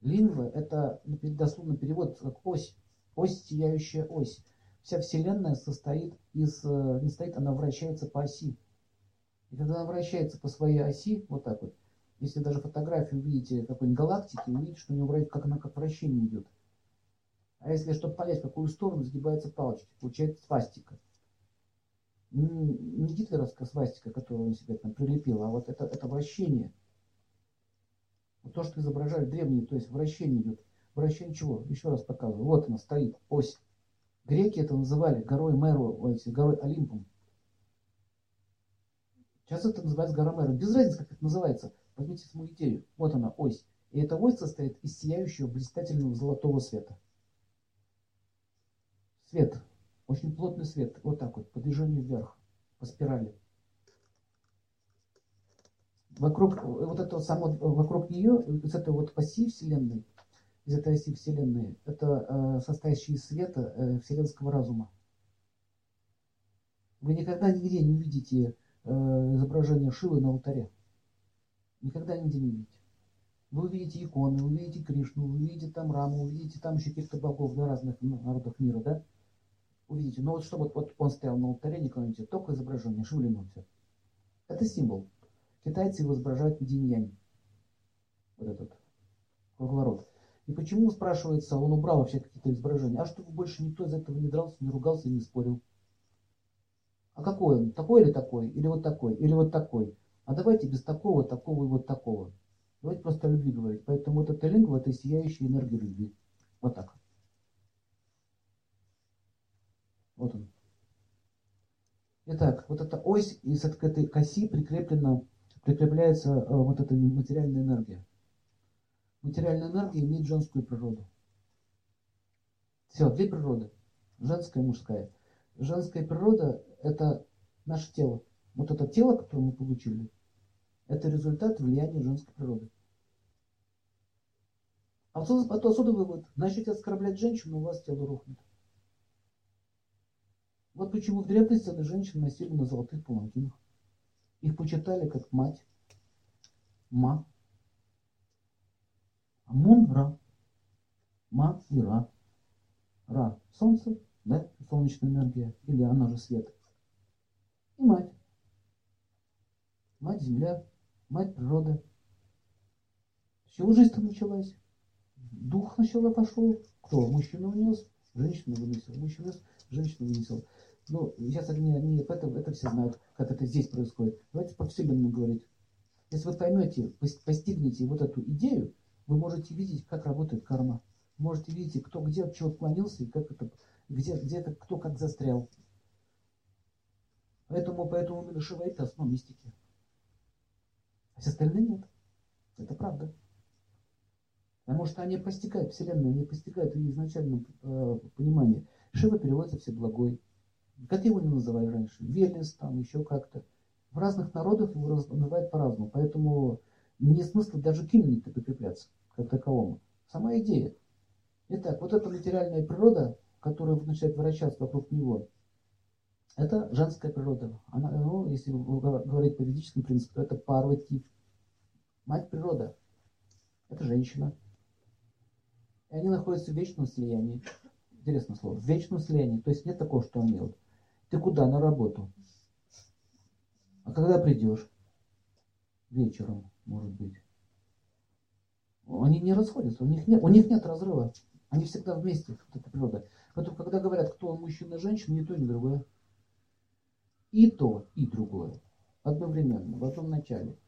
Лингва – это дословно перевод как ось, ось, сияющая ось. Вся Вселенная состоит из, э, не стоит, она вращается по оси. И когда она вращается по своей оси, вот так вот, если даже фотографию увидите какой-нибудь галактики, увидите, что у него как она как вращение идет. А если, чтобы понять, в какую сторону сгибается палочка, получается свастика. Не гитлеровская свастика, которую он себе там прилепил, а вот это, это вращение. То, что изображали древние, то есть вращение идет. Вращение чего? Еще раз показываю. Вот она стоит, ось. Греки это называли горой Меру, горой Олимпом. Сейчас это называется гора Меру. Без разницы, как это называется. Возьмите саму идею. Вот она, ось. И эта ось состоит из сияющего блистательного золотого света. Свет. Очень плотный свет. Вот так вот, по движению вверх, по спирали. Вокруг, вот это само, вокруг нее, из этой вот оси Вселенной, из этой оси Вселенной, это э, состоящий из света э, вселенского разума. Вы никогда нигде не увидите э, изображение Шивы на алтаре. Никогда нигде не увидите. Вы увидите иконы, вы увидите Кришну, вы увидите там Раму, увидите там еще каких-то богов на разных народах мира, да? Увидите. Но вот чтобы вот, вот он стоял на алтаре, никого не видит, только изображение, Шивлину все. Это символ. Китайцы его изображают в динь Вот этот круговорот. И почему, спрашивается, он убрал вообще какие-то изображения? А чтобы больше никто из этого не дрался, не ругался не спорил. А какой он? Такой или такой? Или вот такой? Или вот такой? А давайте без такого, такого и вот такого. Давайте просто о любви говорить. Поэтому вот эта лингва, это сияющая энергия любви. Вот так. Вот он. Итак, вот эта ось, и к этой оси прикреплена, прикрепляется э, вот эта материальная энергия. Материальная энергия имеет женскую природу. Все, две природы. Женская и мужская. Женская природа – это наше тело. Вот это тело, которое мы получили, это результат влияния женской природы. А отсюда, отсюда вывод. Начнете оскорблять женщину, у вас тело рухнет. Вот почему в древности женщин носили на золотых палантинах. Их почитали как мать, ма. Мун Ра. Ма и Ра. Ра – солнце, да, солнечная энергия, или она же свет. И мать. Мать Земля, мать природа. С чего жизнь-то началась? Дух сначала пошел. Кто? Мужчина унес, женщина вынесла. Мужчина женщина вынесла. Ну, сейчас они, они это, это все знают, как это здесь происходит. Давайте про Вселенную говорить. Если вы поймете, постигнете вот эту идею, вы можете видеть, как работает карма. можете видеть, кто где от чего отклонился, и как это, где, где это, кто как застрял. Поэтому, поэтому именно Шива это основа мистики. А все остальные нет. Это правда. Потому что они постигают Вселенную, они постигают ее изначальном э, понимании. Шива переводится всеблагой. Как его не называли раньше? Велес, там еще как-то. В разных народах его называют по-разному. Поэтому не смысла даже к имени-то прикрепляться, как таковому. Сама идея. Итак, вот эта материальная природа, которая начинает вращаться вокруг него, это женская природа. Она, ну, если говорить по ведическому принципу, то это Парвати. Мать природа. Это женщина. И они находятся в вечном слиянии. Интересное слово. В вечном слиянии. То есть нет такого, что они вот ты куда? На работу. А когда придешь? Вечером, может быть. Они не расходятся, у них нет, у них нет разрыва. Они всегда вместе, вот эта природа. Поэтому, когда говорят, кто мужчина и женщина, ни то, ни другое. И то, и другое. Одновременно, в одном начале.